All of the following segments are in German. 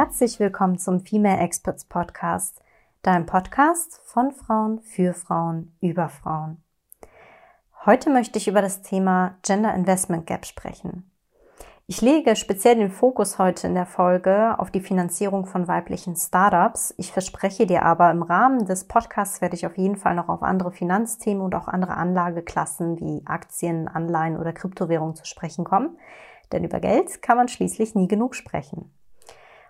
Herzlich willkommen zum Female Experts Podcast, dein Podcast von Frauen für Frauen über Frauen. Heute möchte ich über das Thema Gender Investment Gap sprechen. Ich lege speziell den Fokus heute in der Folge auf die Finanzierung von weiblichen Startups. Ich verspreche dir aber, im Rahmen des Podcasts werde ich auf jeden Fall noch auf andere Finanzthemen und auch andere Anlageklassen wie Aktien, Anleihen oder Kryptowährungen zu sprechen kommen. Denn über Geld kann man schließlich nie genug sprechen.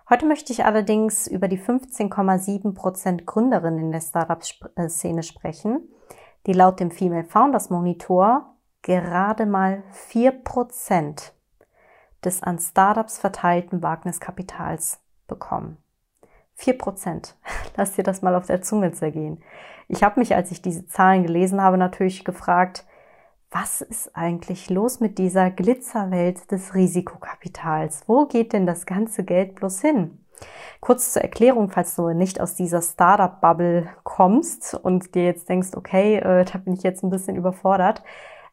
Heute möchte ich allerdings über die 15,7 Prozent Gründerinnen in der Startup-Szene sprechen, die laut dem Female Founders Monitor gerade mal 4 Prozent des an Startups verteilten Wagniskapitals bekommen. Vier Prozent. Lass dir das mal auf der Zunge zergehen. Ich habe mich, als ich diese Zahlen gelesen habe, natürlich gefragt, was ist eigentlich los mit dieser Glitzerwelt des Risikokapitals? Wo geht denn das ganze Geld bloß hin? Kurz zur Erklärung, falls du nicht aus dieser Startup-Bubble kommst und dir jetzt denkst, okay, äh, da bin ich jetzt ein bisschen überfordert.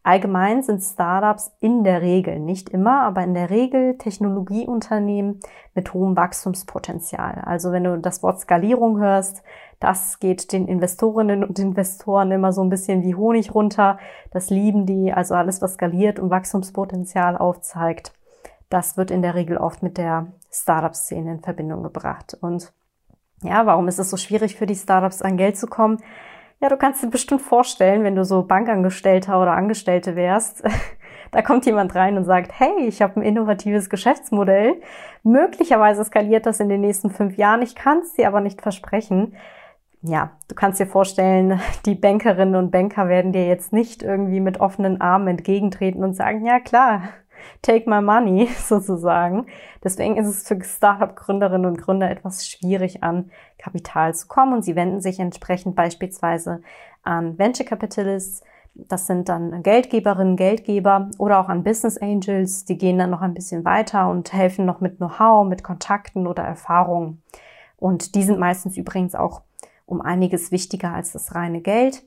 Allgemein sind Startups in der Regel, nicht immer, aber in der Regel Technologieunternehmen mit hohem Wachstumspotenzial. Also wenn du das Wort Skalierung hörst, das geht den Investorinnen und Investoren immer so ein bisschen wie Honig runter. Das lieben die, also alles, was skaliert und Wachstumspotenzial aufzeigt. Das wird in der Regel oft mit der Startup-Szene in Verbindung gebracht. Und ja, warum ist es so schwierig für die Startups an Geld zu kommen? Ja, du kannst dir bestimmt vorstellen, wenn du so Bankangestellter oder Angestellte wärst, da kommt jemand rein und sagt, hey, ich habe ein innovatives Geschäftsmodell. Möglicherweise skaliert das in den nächsten fünf Jahren. Ich kann es dir aber nicht versprechen. Ja, du kannst dir vorstellen, die Bankerinnen und Banker werden dir jetzt nicht irgendwie mit offenen Armen entgegentreten und sagen, ja klar, take my money sozusagen. Deswegen ist es für Startup-Gründerinnen und Gründer etwas schwierig an Kapital zu kommen und sie wenden sich entsprechend beispielsweise an Venture Capitalists. Das sind dann Geldgeberinnen, Geldgeber oder auch an Business Angels. Die gehen dann noch ein bisschen weiter und helfen noch mit Know-how, mit Kontakten oder Erfahrungen. Und die sind meistens übrigens auch um einiges wichtiger als das reine Geld.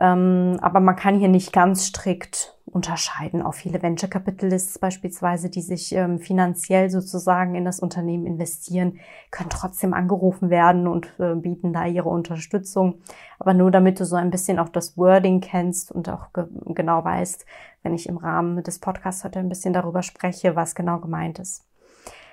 Ähm, aber man kann hier nicht ganz strikt unterscheiden. Auch viele Venture Capitalists beispielsweise, die sich ähm, finanziell sozusagen in das Unternehmen investieren, können trotzdem angerufen werden und äh, bieten da ihre Unterstützung. Aber nur damit du so ein bisschen auch das Wording kennst und auch ge genau weißt, wenn ich im Rahmen des Podcasts heute ein bisschen darüber spreche, was genau gemeint ist.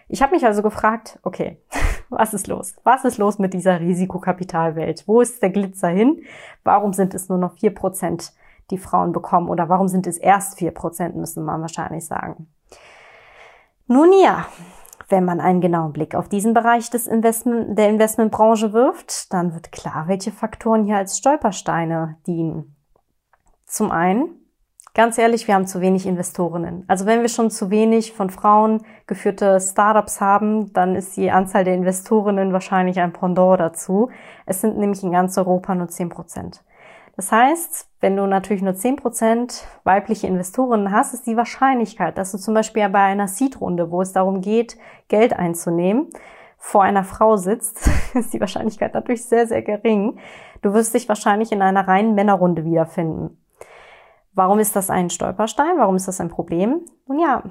Ich habe mich also gefragt, okay, was ist los? Was ist los mit dieser Risikokapitalwelt? Wo ist der Glitzer hin? Warum sind es nur noch vier Prozent, die Frauen bekommen? Oder warum sind es erst vier Prozent, müssen man wahrscheinlich sagen. Nun ja, wenn man einen genauen Blick auf diesen Bereich des Investment, der Investmentbranche wirft, dann wird klar, welche Faktoren hier als Stolpersteine dienen. Zum einen Ganz ehrlich, wir haben zu wenig Investorinnen. Also wenn wir schon zu wenig von Frauen geführte Startups haben, dann ist die Anzahl der Investorinnen wahrscheinlich ein Pendant dazu. Es sind nämlich in ganz Europa nur 10 Prozent. Das heißt, wenn du natürlich nur 10 Prozent weibliche Investorinnen hast, ist die Wahrscheinlichkeit, dass du zum Beispiel bei einer Seed-Runde, wo es darum geht, Geld einzunehmen, vor einer Frau sitzt, ist die Wahrscheinlichkeit natürlich sehr, sehr gering. Du wirst dich wahrscheinlich in einer reinen Männerrunde wiederfinden. Warum ist das ein Stolperstein? Warum ist das ein Problem? Nun ja,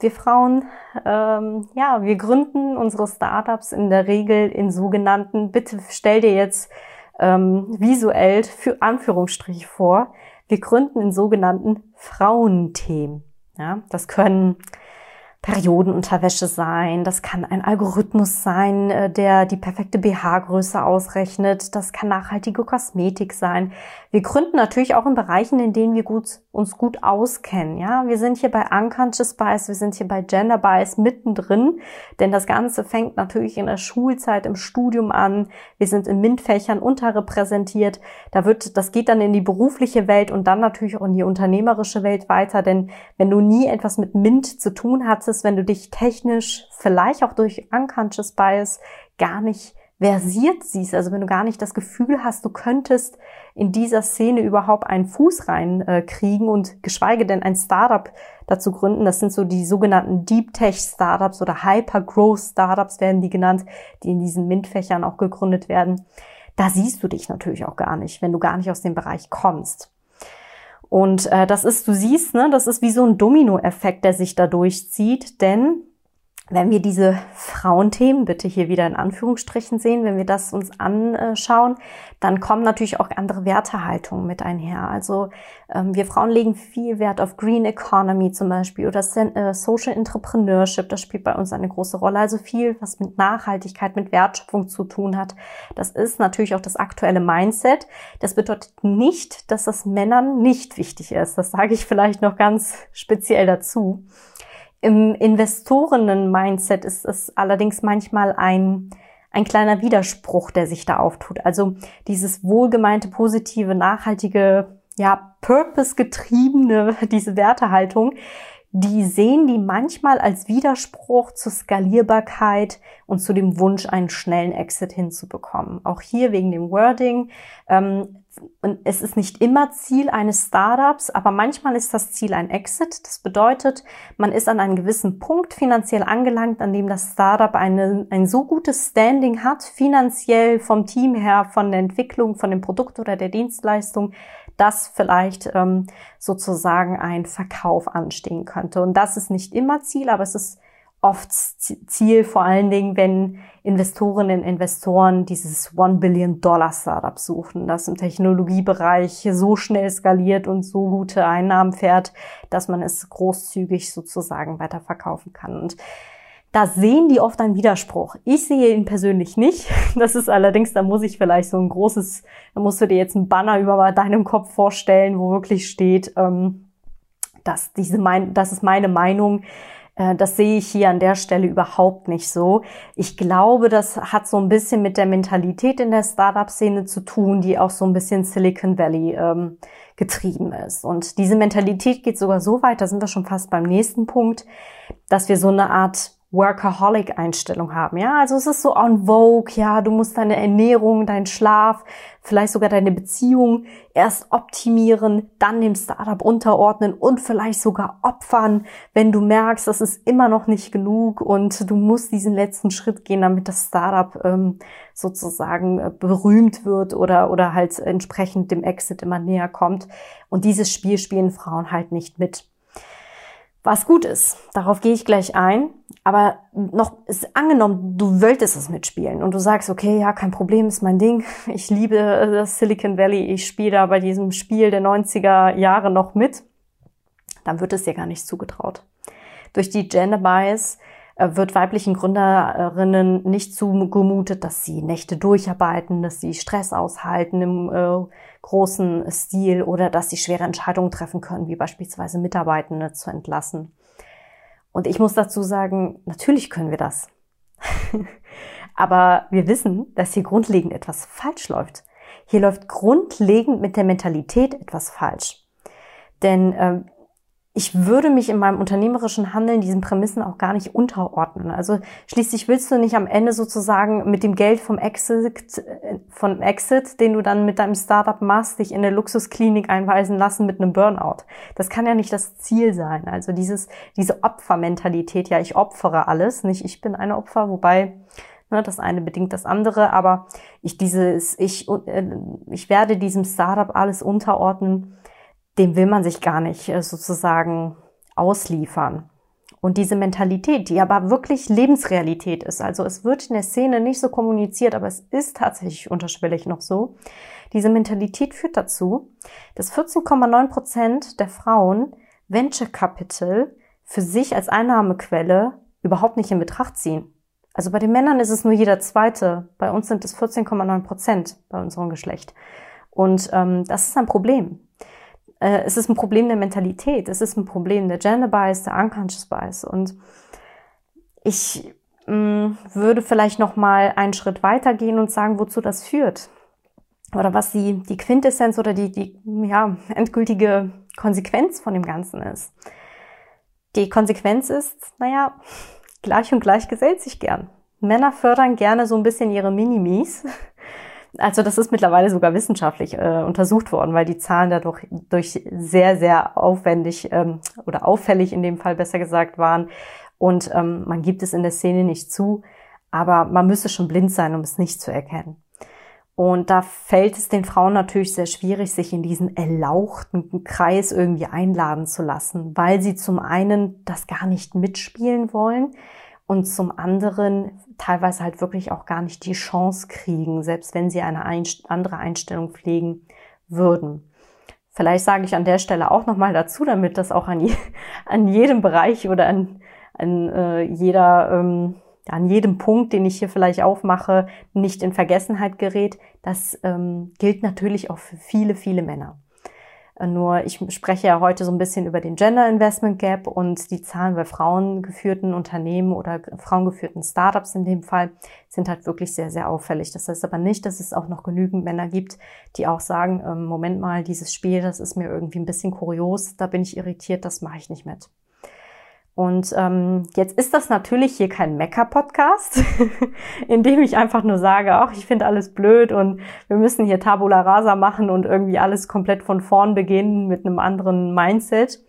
wir Frauen, ähm, ja, wir gründen unsere Startups in der Regel in sogenannten, bitte stell dir jetzt ähm, visuell für Anführungsstrich vor, wir gründen in sogenannten Frauenthemen. Ja, das können Periodenunterwäsche sein, das kann ein Algorithmus sein, äh, der die perfekte BH-Größe ausrechnet, das kann nachhaltige Kosmetik sein. Wir gründen natürlich auch in Bereichen, in denen wir gut, uns gut auskennen. Ja, wir sind hier bei Unconscious Bias, wir sind hier bei Gender Bias mittendrin, denn das Ganze fängt natürlich in der Schulzeit, im Studium an. Wir sind in MINT-Fächern unterrepräsentiert. Da wird, das geht dann in die berufliche Welt und dann natürlich auch in die unternehmerische Welt weiter, denn wenn du nie etwas mit MINT zu tun hattest, ist, wenn du dich technisch vielleicht auch durch Unconscious Bias gar nicht versiert siehst, also wenn du gar nicht das Gefühl hast, du könntest in dieser Szene überhaupt einen Fuß reinkriegen äh, und geschweige denn ein Startup dazu gründen. Das sind so die sogenannten Deep Tech Startups oder Hyper Growth Startups werden die genannt, die in diesen MINT-Fächern auch gegründet werden. Da siehst du dich natürlich auch gar nicht, wenn du gar nicht aus dem Bereich kommst. Und äh, das ist, du siehst, ne, das ist wie so ein Dominoeffekt, der sich da durchzieht, denn wenn wir diese Frauenthemen, bitte hier wieder in Anführungsstrichen sehen, wenn wir das uns anschauen, dann kommen natürlich auch andere Wertehaltungen mit einher. Also ähm, wir Frauen legen viel Wert auf Green Economy zum Beispiel oder äh, Social Entrepreneurship, das spielt bei uns eine große Rolle. Also viel, was mit Nachhaltigkeit, mit Wertschöpfung zu tun hat. Das ist natürlich auch das aktuelle Mindset. Das bedeutet nicht, dass das Männern nicht wichtig ist. Das sage ich vielleicht noch ganz speziell dazu. Im Investorinnen-Mindset ist es allerdings manchmal ein, ein kleiner Widerspruch, der sich da auftut. Also dieses wohlgemeinte, positive, nachhaltige, ja, purpose-getriebene, diese Wertehaltung, die sehen die manchmal als Widerspruch zur Skalierbarkeit und zu dem Wunsch, einen schnellen Exit hinzubekommen. Auch hier wegen dem Wording. Ähm, es ist nicht immer Ziel eines Startups, aber manchmal ist das Ziel ein Exit. Das bedeutet, man ist an einem gewissen Punkt finanziell angelangt, an dem das Startup eine, ein so gutes Standing hat, finanziell vom Team her, von der Entwicklung, von dem Produkt oder der Dienstleistung, dass vielleicht ähm, sozusagen ein Verkauf anstehen könnte. Und das ist nicht immer Ziel, aber es ist oft Ziel, vor allen Dingen, wenn Investorinnen und Investoren dieses One Billion Dollar Startup suchen, das im Technologiebereich so schnell skaliert und so gute Einnahmen fährt, dass man es großzügig sozusagen weiterverkaufen kann. Und da sehen die oft einen Widerspruch. Ich sehe ihn persönlich nicht. Das ist allerdings, da muss ich vielleicht so ein großes, da musst du dir jetzt ein Banner über deinem Kopf vorstellen, wo wirklich steht, ähm, dass diese mein, das ist meine Meinung. Äh, das sehe ich hier an der Stelle überhaupt nicht so. Ich glaube, das hat so ein bisschen mit der Mentalität in der Startup-Szene zu tun, die auch so ein bisschen Silicon Valley ähm, getrieben ist. Und diese Mentalität geht sogar so weit, da sind wir schon fast beim nächsten Punkt, dass wir so eine Art Workaholic-Einstellung haben. Ja, also es ist so on vogue. Ja, du musst deine Ernährung, deinen Schlaf, vielleicht sogar deine Beziehung erst optimieren, dann dem Startup unterordnen und vielleicht sogar opfern, wenn du merkst, das ist immer noch nicht genug und du musst diesen letzten Schritt gehen, damit das Startup ähm, sozusagen äh, berühmt wird oder, oder halt entsprechend dem Exit immer näher kommt. Und dieses Spiel spielen Frauen halt nicht mit. Was gut ist, darauf gehe ich gleich ein. Aber noch ist angenommen, du wolltest es mitspielen und du sagst, okay, ja, kein Problem, ist mein Ding. Ich liebe das Silicon Valley. Ich spiele da bei diesem Spiel der 90er Jahre noch mit. Dann wird es dir gar nicht zugetraut. Durch die Gender Bias äh, wird weiblichen Gründerinnen nicht zugemutet, dass sie Nächte durcharbeiten, dass sie Stress aushalten im äh, großen Stil oder dass sie schwere Entscheidungen treffen können, wie beispielsweise Mitarbeitende zu entlassen. Und ich muss dazu sagen, natürlich können wir das. Aber wir wissen, dass hier grundlegend etwas falsch läuft. Hier läuft grundlegend mit der Mentalität etwas falsch. Denn äh, ich würde mich in meinem unternehmerischen Handeln diesen Prämissen auch gar nicht unterordnen. Also schließlich willst du nicht am Ende sozusagen mit dem Geld vom Exit, von Exit, den du dann mit deinem Startup machst, dich in eine Luxusklinik einweisen lassen mit einem Burnout. Das kann ja nicht das Ziel sein. Also dieses, diese Opfermentalität, ja, ich opfere alles, nicht ich bin eine Opfer, wobei ne, das eine bedingt das andere, aber ich dieses, ich, äh, ich werde diesem Startup alles unterordnen dem will man sich gar nicht äh, sozusagen ausliefern. Und diese Mentalität, die aber wirklich Lebensrealität ist, also es wird in der Szene nicht so kommuniziert, aber es ist tatsächlich unterschwellig noch so, diese Mentalität führt dazu, dass 14,9 Prozent der Frauen Venture Capital für sich als Einnahmequelle überhaupt nicht in Betracht ziehen. Also bei den Männern ist es nur jeder zweite. Bei uns sind es 14,9 Prozent bei unserem Geschlecht. Und ähm, das ist ein Problem. Äh, es ist ein Problem der Mentalität, es ist ein Problem der Gender Bias, der Unconscious Bias. Und ich mh, mm, würde vielleicht noch mal einen Schritt weiter gehen und sagen, wozu das führt. Oder was die, die Quintessenz oder die, die ja, endgültige Konsequenz von dem Ganzen ist. Die Konsequenz ist, naja, gleich und gleich gesellt sich gern. Männer fördern gerne so ein bisschen ihre Minimis also das ist mittlerweile sogar wissenschaftlich äh, untersucht worden, weil die Zahlen dadurch durch sehr, sehr aufwendig ähm, oder auffällig in dem Fall besser gesagt waren. Und ähm, man gibt es in der Szene nicht zu, aber man müsste schon blind sein, um es nicht zu erkennen. Und da fällt es den Frauen natürlich sehr schwierig, sich in diesen erlauchten Kreis irgendwie einladen zu lassen, weil sie zum einen das gar nicht mitspielen wollen und zum anderen teilweise halt wirklich auch gar nicht die Chance kriegen, selbst wenn sie eine andere Einstellung pflegen würden. Vielleicht sage ich an der Stelle auch nochmal dazu, damit das auch an, je, an jedem Bereich oder an, an äh, jeder, ähm, an jedem Punkt, den ich hier vielleicht aufmache, nicht in Vergessenheit gerät. Das ähm, gilt natürlich auch für viele, viele Männer. Nur ich spreche ja heute so ein bisschen über den Gender Investment Gap und die Zahlen bei frauengeführten Unternehmen oder frauengeführten Startups in dem Fall sind halt wirklich sehr, sehr auffällig. Das heißt aber nicht, dass es auch noch genügend Männer gibt, die auch sagen, ähm, Moment mal, dieses Spiel, das ist mir irgendwie ein bisschen kurios, da bin ich irritiert, das mache ich nicht mit. Und ähm, jetzt ist das natürlich hier kein Mecker-Podcast, in dem ich einfach nur sage, ach, ich finde alles blöd und wir müssen hier Tabula Rasa machen und irgendwie alles komplett von vorn beginnen mit einem anderen Mindset.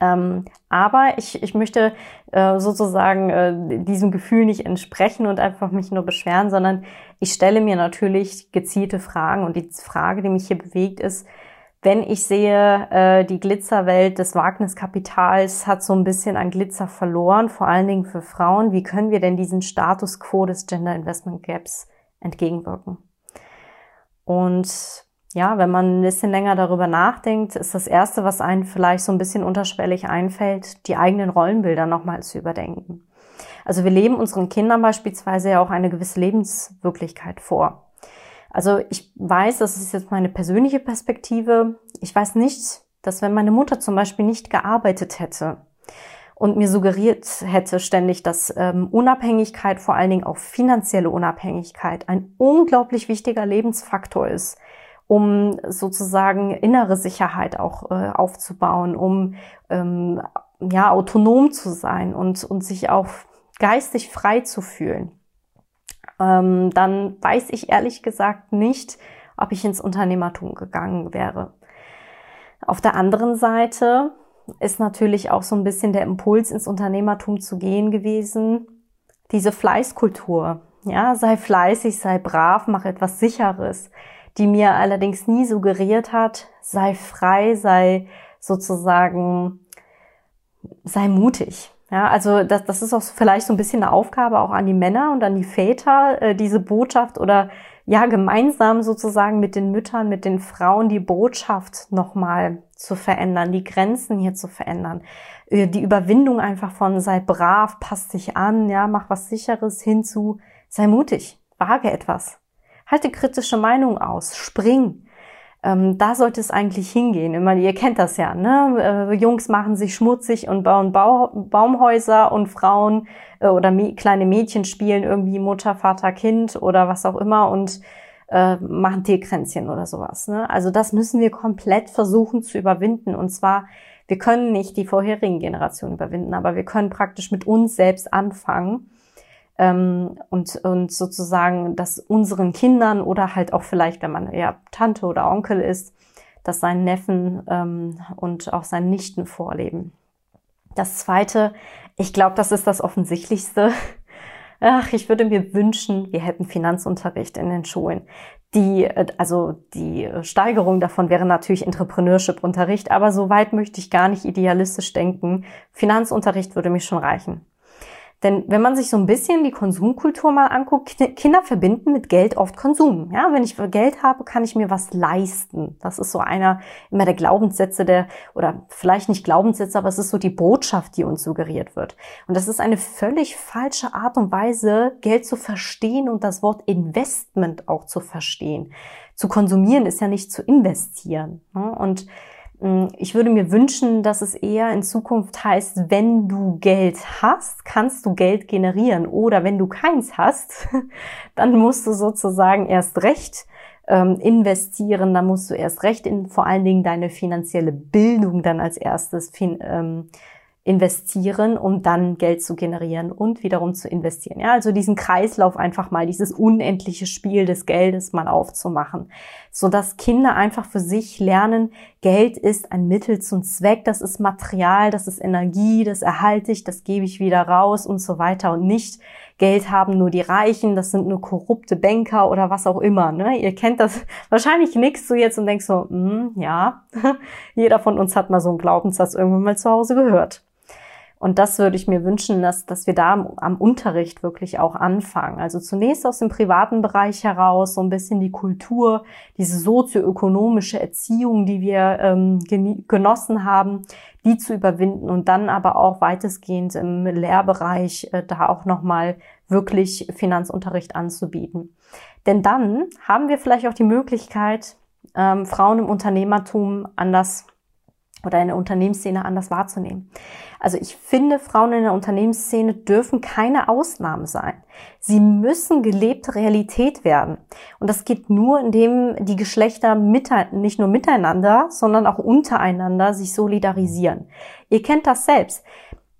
Ähm, aber ich, ich möchte äh, sozusagen äh, diesem Gefühl nicht entsprechen und einfach mich nur beschweren, sondern ich stelle mir natürlich gezielte Fragen. Und die Frage, die mich hier bewegt, ist, wenn ich sehe, äh, die Glitzerwelt des Wagniskapitals hat so ein bisschen an Glitzer verloren, vor allen Dingen für Frauen. Wie können wir denn diesen Status quo des Gender Investment Gaps entgegenwirken? Und ja, wenn man ein bisschen länger darüber nachdenkt, ist das Erste, was einem vielleicht so ein bisschen unterschwellig einfällt, die eigenen Rollenbilder nochmal zu überdenken. Also wir leben unseren Kindern beispielsweise ja auch eine gewisse Lebenswirklichkeit vor. Also ich weiß, das ist jetzt meine persönliche Perspektive. Ich weiß nicht, dass wenn meine Mutter zum Beispiel nicht gearbeitet hätte und mir suggeriert hätte ständig, dass ähm, Unabhängigkeit, vor allen Dingen auch finanzielle Unabhängigkeit, ein unglaublich wichtiger Lebensfaktor ist, um sozusagen innere Sicherheit auch äh, aufzubauen, um ähm, ja autonom zu sein und, und sich auch geistig frei zu fühlen ähm, dann weiß ich ehrlich gesagt nicht, ob ich ins Unternehmertum gegangen wäre. Auf der anderen Seite ist natürlich auch so ein bisschen der Impuls, ins Unternehmertum zu gehen gewesen. Diese Fleißkultur. Ja, sei fleißig, sei brav, mach etwas Sicheres, die mir allerdings nie suggeriert hat, sei frei, sei sozusagen, sei mutig. Ja, also das, das ist auch vielleicht so ein bisschen eine Aufgabe auch an die Männer und an die Väter, äh, diese Botschaft oder ja gemeinsam sozusagen mit den Müttern, mit den Frauen die Botschaft nochmal zu verändern, die Grenzen hier zu verändern, äh, die Überwindung einfach von sei brav, passt dich an, ja, mach was sicheres hinzu, sei mutig, wage etwas, halte kritische Meinung aus, spring, ähm, da sollte es eigentlich hingehen. Immer, ihr kennt das ja, ne? Äh, Jungs machen sich schmutzig und bauen Bau Baumhäuser und Frauen äh, oder kleine Mädchen spielen irgendwie Mutter, Vater, Kind oder was auch immer und äh, machen Teekränzchen oder sowas. Ne? Also das müssen wir komplett versuchen zu überwinden. Und zwar, wir können nicht die vorherigen Generationen überwinden, aber wir können praktisch mit uns selbst anfangen ähm, und, und sozusagen das unseren Kindern oder halt auch vielleicht, wenn man ja Tante oder Onkel ist, das seinen Neffen ähm, und auch seinen Nichten vorleben. Das Zweite, ich glaube, das ist das Offensichtlichste. Ach, ich würde mir wünschen, wir hätten Finanzunterricht in den Schulen. Die, also die Steigerung davon wäre natürlich Entrepreneurship-Unterricht, aber so weit möchte ich gar nicht idealistisch denken. Finanzunterricht würde mich schon reichen. Denn wenn man sich so ein bisschen die Konsumkultur mal anguckt, Kinder verbinden mit Geld oft Konsum. Ja, wenn ich Geld habe, kann ich mir was leisten. Das ist so einer immer der Glaubenssätze der, oder vielleicht nicht Glaubenssätze, aber es ist so die Botschaft, die uns suggeriert wird. Und das ist eine völlig falsche Art und Weise, Geld zu verstehen und das Wort Investment auch zu verstehen. Zu konsumieren ist ja nicht zu investieren. Und hm, ich würde mir wünschen, dass es eher in Zukunft heißt, wenn du Geld hast, kannst du Geld generieren. Oder wenn du keins hast, dann musst du sozusagen erst recht ähm, investieren. Dann musst du erst recht in vor allen Dingen deine finanzielle Bildung dann als erstes fin ähm, investieren, um dann Geld zu generieren und wiederum zu investieren. Ja, also diesen Kreislauf einfach mal, dieses unendliche Spiel des Geldes mal aufzumachen, so dass Kinder einfach für sich lernen, Geld ist ein Mittel zum Zweck, das ist Material, das ist Energie, das erhalte ich, das gebe ich wieder raus und so weiter und nicht Geld haben nur die Reichen, das sind nur korrupte Banker oder was auch immer. Ne? Ihr kennt das wahrscheinlich nix so jetzt und denkst so, mm, ja, jeder von uns hat mal so einen Glaubenssatz irgendwann mal zu Hause gehört. Und das würde ich mir wünschen, dass, dass wir da am, Unterricht wirklich auch anfangen. Also zunächst aus dem privaten Bereich heraus, so ein bisschen die Kultur, diese sozioökonomische Erziehung, die wir ähm, genossen haben, die zu überwinden und dann aber auch weitestgehend im Lehrbereich äh, da auch nochmal wirklich Finanzunterricht anzubieten. Denn dann haben wir vielleicht auch die Möglichkeit, ähm, Frauen im Unternehmertum anders oder in der Unternehmensszene anders wahrzunehmen. Also ich finde, Frauen in der Unternehmensszene dürfen keine Ausnahme sein. Sie müssen gelebte Realität werden. Und das geht nur, indem die Geschlechter nicht nur miteinander, sondern auch untereinander sich solidarisieren. Ihr kennt das selbst.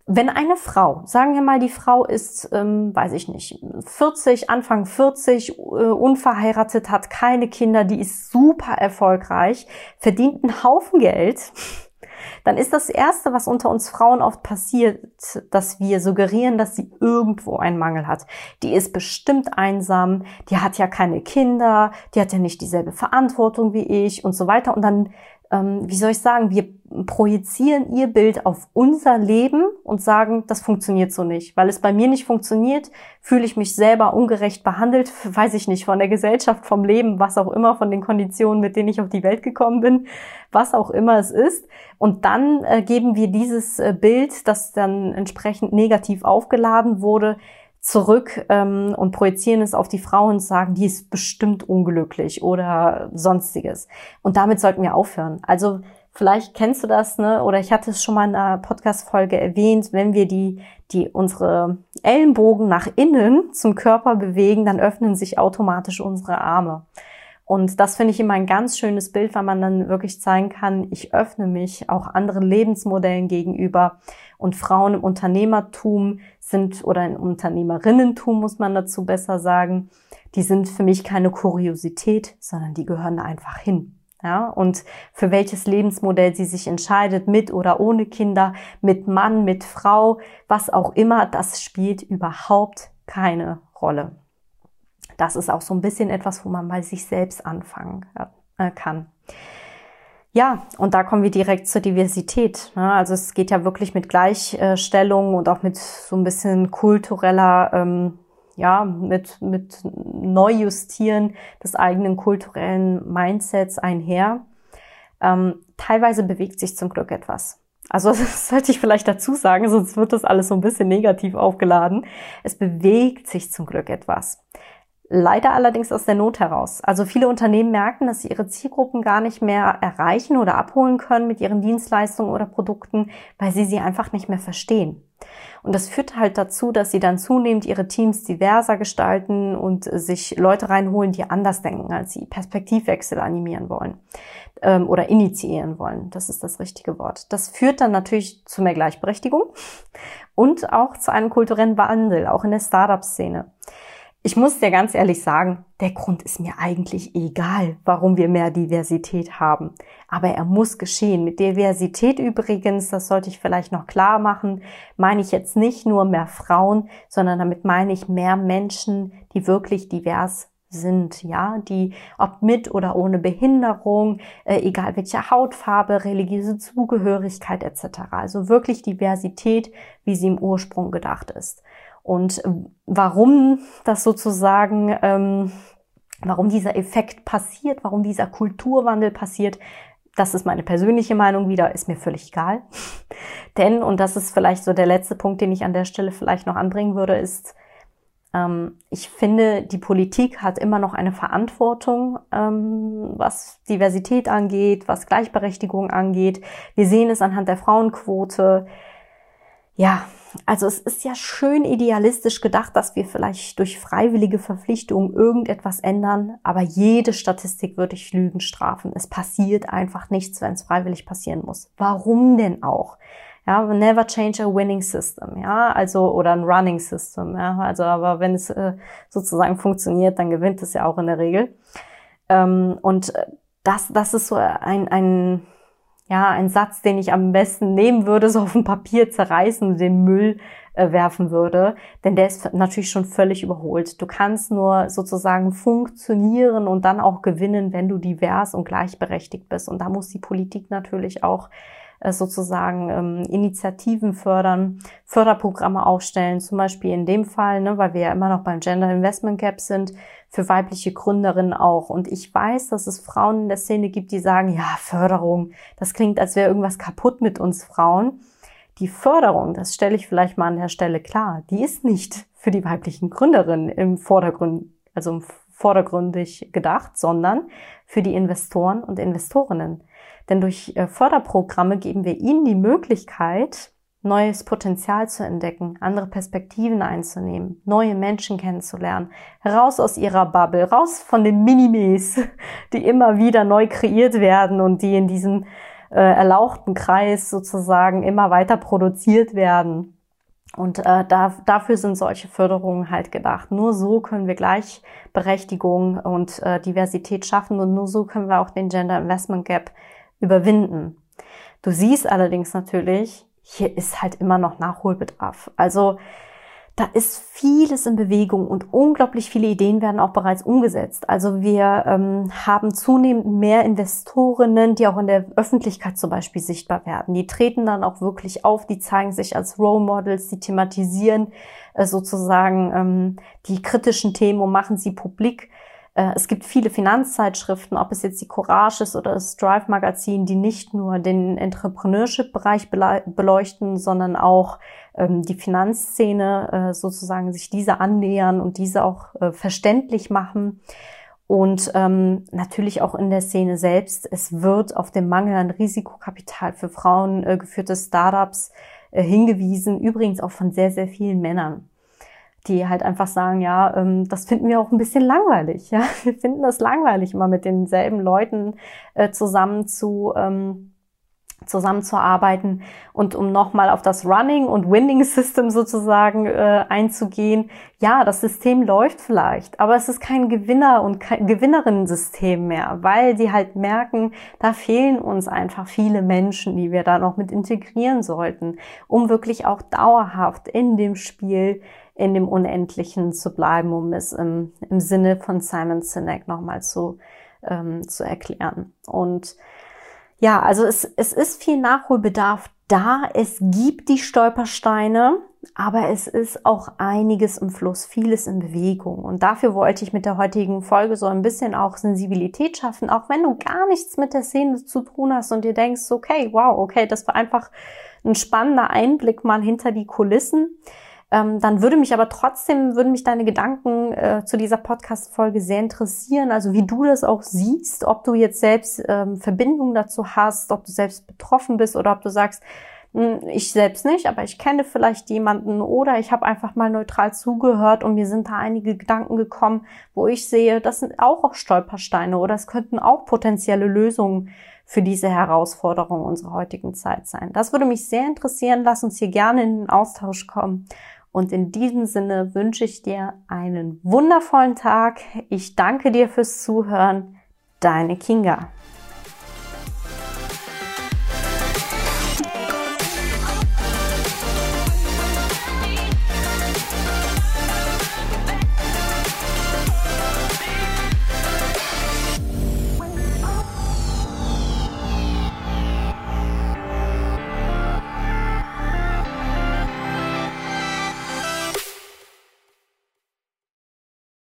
Wenn eine Frau, sagen wir mal, die Frau ist, ähm, weiß ich nicht, 40, Anfang 40, äh, unverheiratet, hat keine Kinder, die ist super erfolgreich, verdient einen Haufen Geld, dann ist das Erste, was unter uns Frauen oft passiert, dass wir suggerieren, dass sie irgendwo einen Mangel hat. Die ist bestimmt einsam, die hat ja keine Kinder, die hat ja nicht dieselbe Verantwortung wie ich und so weiter. Und dann ähm, wie soll ich sagen, wir projizieren ihr Bild auf unser Leben und sagen, das funktioniert so nicht. Weil es bei mir nicht funktioniert, fühle ich mich selber ungerecht behandelt, weiß ich nicht, von der Gesellschaft, vom Leben, was auch immer, von den Konditionen, mit denen ich auf die Welt gekommen bin, was auch immer es ist. Und dann äh, geben wir dieses äh, Bild, das dann entsprechend negativ aufgeladen wurde, zurück ähm, und projizieren es auf die Frau und sagen, die ist bestimmt unglücklich oder sonstiges. Und damit sollten wir aufhören. Also vielleicht kennst du das, ne? Oder ich hatte es schon mal in einer Podcast-Folge erwähnt, wenn wir die, die unsere Ellenbogen nach innen zum Körper bewegen, dann öffnen sich automatisch unsere Arme. Und das finde ich immer ein ganz schönes Bild, weil man dann wirklich zeigen kann, ich öffne mich auch anderen Lebensmodellen gegenüber. Und Frauen im Unternehmertum sind, oder im Unternehmerinnentum muss man dazu besser sagen, die sind für mich keine Kuriosität, sondern die gehören einfach hin. Ja, und für welches Lebensmodell sie sich entscheidet, mit oder ohne Kinder, mit Mann, mit Frau, was auch immer, das spielt überhaupt keine Rolle das ist auch so ein bisschen etwas, wo man bei sich selbst anfangen äh, kann. Ja, und da kommen wir direkt zur Diversität. Ne? Also es geht ja wirklich mit Gleichstellung und auch mit so ein bisschen kultureller, ähm, ja, mit, mit Neujustieren des eigenen kulturellen Mindsets einher. Ähm, teilweise bewegt sich zum Glück etwas. Also das sollte ich vielleicht dazu sagen, sonst wird das alles so ein bisschen negativ aufgeladen. Es bewegt sich zum Glück etwas. Leider allerdings aus der Not heraus. Also viele Unternehmen merken, dass sie ihre Zielgruppen gar nicht mehr erreichen oder abholen können mit ihren Dienstleistungen oder Produkten, weil sie sie einfach nicht mehr verstehen. Und das führt halt dazu, dass sie dann zunehmend ihre Teams diverser gestalten und sich Leute reinholen, die anders denken, als sie Perspektivwechsel animieren wollen ähm, oder initiieren wollen. Das ist das richtige Wort. Das führt dann natürlich zu mehr Gleichberechtigung und auch zu einem kulturellen Wandel, auch in der Startup-Szene. Ich muss dir ganz ehrlich sagen, der Grund ist mir eigentlich egal, warum wir mehr Diversität haben. Aber er muss geschehen. Mit Diversität übrigens, das sollte ich vielleicht noch klar machen, meine ich jetzt nicht nur mehr Frauen, sondern damit meine ich mehr Menschen, die wirklich divers sind, ja, die ob mit oder ohne Behinderung, äh, egal welche Hautfarbe, religiöse Zugehörigkeit etc. Also wirklich Diversität, wie sie im Ursprung gedacht ist. Und warum das sozusagen, ähm, warum dieser Effekt passiert, warum dieser Kulturwandel passiert, das ist meine persönliche Meinung wieder, ist mir völlig egal. Denn, und das ist vielleicht so der letzte Punkt, den ich an der Stelle vielleicht noch anbringen würde, ist, ähm, ich finde, die Politik hat immer noch eine Verantwortung, ähm, was Diversität angeht, was Gleichberechtigung angeht. Wir sehen es anhand der Frauenquote. Ja, also es ist ja schön idealistisch gedacht, dass wir vielleicht durch freiwillige Verpflichtungen irgendetwas ändern, aber jede Statistik würde ich Lügen strafen. Es passiert einfach nichts, wenn es freiwillig passieren muss. Warum denn auch? Ja, never change a winning system, ja, also oder ein running system, ja, also aber wenn es äh, sozusagen funktioniert, dann gewinnt es ja auch in der Regel. Ähm, und äh, das, das ist so ein, ein ja, ein Satz, den ich am besten nehmen würde, so auf dem Papier zerreißen und den Müll äh, werfen würde, denn der ist natürlich schon völlig überholt. Du kannst nur sozusagen funktionieren und dann auch gewinnen, wenn du divers und gleichberechtigt bist. Und da muss die Politik natürlich auch sozusagen ähm, Initiativen fördern, Förderprogramme aufstellen, zum Beispiel in dem Fall, ne, weil wir ja immer noch beim Gender Investment Gap sind, für weibliche Gründerinnen auch. Und ich weiß, dass es Frauen in der Szene gibt, die sagen, ja, Förderung, das klingt, als wäre irgendwas kaputt mit uns Frauen. Die Förderung, das stelle ich vielleicht mal an der Stelle klar, die ist nicht für die weiblichen Gründerinnen im Vordergrund, also vordergründig gedacht, sondern für die Investoren und Investorinnen. Denn durch äh, Förderprogramme geben wir ihnen die Möglichkeit, neues Potenzial zu entdecken, andere Perspektiven einzunehmen, neue Menschen kennenzulernen, raus aus ihrer Bubble, raus von den Minimes, die immer wieder neu kreiert werden und die in diesem äh, erlauchten Kreis sozusagen immer weiter produziert werden. Und äh, da, dafür sind solche Förderungen halt gedacht. Nur so können wir Gleichberechtigung und äh, Diversität schaffen und nur so können wir auch den Gender Investment Gap überwinden. Du siehst allerdings natürlich, hier ist halt immer noch Nachholbedarf. Also da ist vieles in Bewegung und unglaublich viele Ideen werden auch bereits umgesetzt. Also wir ähm, haben zunehmend mehr Investorinnen, die auch in der Öffentlichkeit zum Beispiel sichtbar werden. Die treten dann auch wirklich auf, die zeigen sich als Role Models, die thematisieren äh, sozusagen ähm, die kritischen Themen und machen sie publik. Äh, es gibt viele Finanzzeitschriften, ob es jetzt die Courage ist oder das Drive Magazin, die nicht nur den Entrepreneurship-Bereich beleuchten, sondern auch ähm, die Finanzszene äh, sozusagen sich diese annähern und diese auch äh, verständlich machen. Und ähm, natürlich auch in der Szene selbst. Es wird auf den Mangel an Risikokapital für Frauen äh, geführte Startups hingewiesen, übrigens auch von sehr, sehr vielen Männern die halt einfach sagen, ja, ähm, das finden wir auch ein bisschen langweilig. Ja, wir finden das langweilig, immer mit denselben Leuten äh, zusammen zu ähm, zusammenzuarbeiten und um nochmal auf das Running und Winning System sozusagen äh, einzugehen. Ja, das System läuft vielleicht, aber es ist kein Gewinner und kein Gewinnerinnen-System mehr, weil die halt merken, da fehlen uns einfach viele Menschen, die wir da noch mit integrieren sollten, um wirklich auch dauerhaft in dem Spiel in dem Unendlichen zu bleiben, um es im, im Sinne von Simon Sinek nochmal zu, ähm, zu erklären. Und ja, also es, es ist viel Nachholbedarf da. Es gibt die Stolpersteine, aber es ist auch einiges im Fluss, vieles in Bewegung. Und dafür wollte ich mit der heutigen Folge so ein bisschen auch Sensibilität schaffen, auch wenn du gar nichts mit der Szene zu tun hast und dir denkst, okay, wow, okay, das war einfach ein spannender Einblick mal hinter die Kulissen. Ähm, dann würde mich aber trotzdem, würden mich deine Gedanken äh, zu dieser Podcast-Folge sehr interessieren. Also wie du das auch siehst, ob du jetzt selbst ähm, Verbindungen dazu hast, ob du selbst betroffen bist oder ob du sagst, hm, ich selbst nicht, aber ich kenne vielleicht jemanden oder ich habe einfach mal neutral zugehört und mir sind da einige Gedanken gekommen, wo ich sehe, das sind auch, auch Stolpersteine oder es könnten auch potenzielle Lösungen für diese Herausforderung unserer heutigen Zeit sein. Das würde mich sehr interessieren. Lass uns hier gerne in den Austausch kommen. Und in diesem Sinne wünsche ich dir einen wundervollen Tag. Ich danke dir fürs Zuhören. Deine Kinga.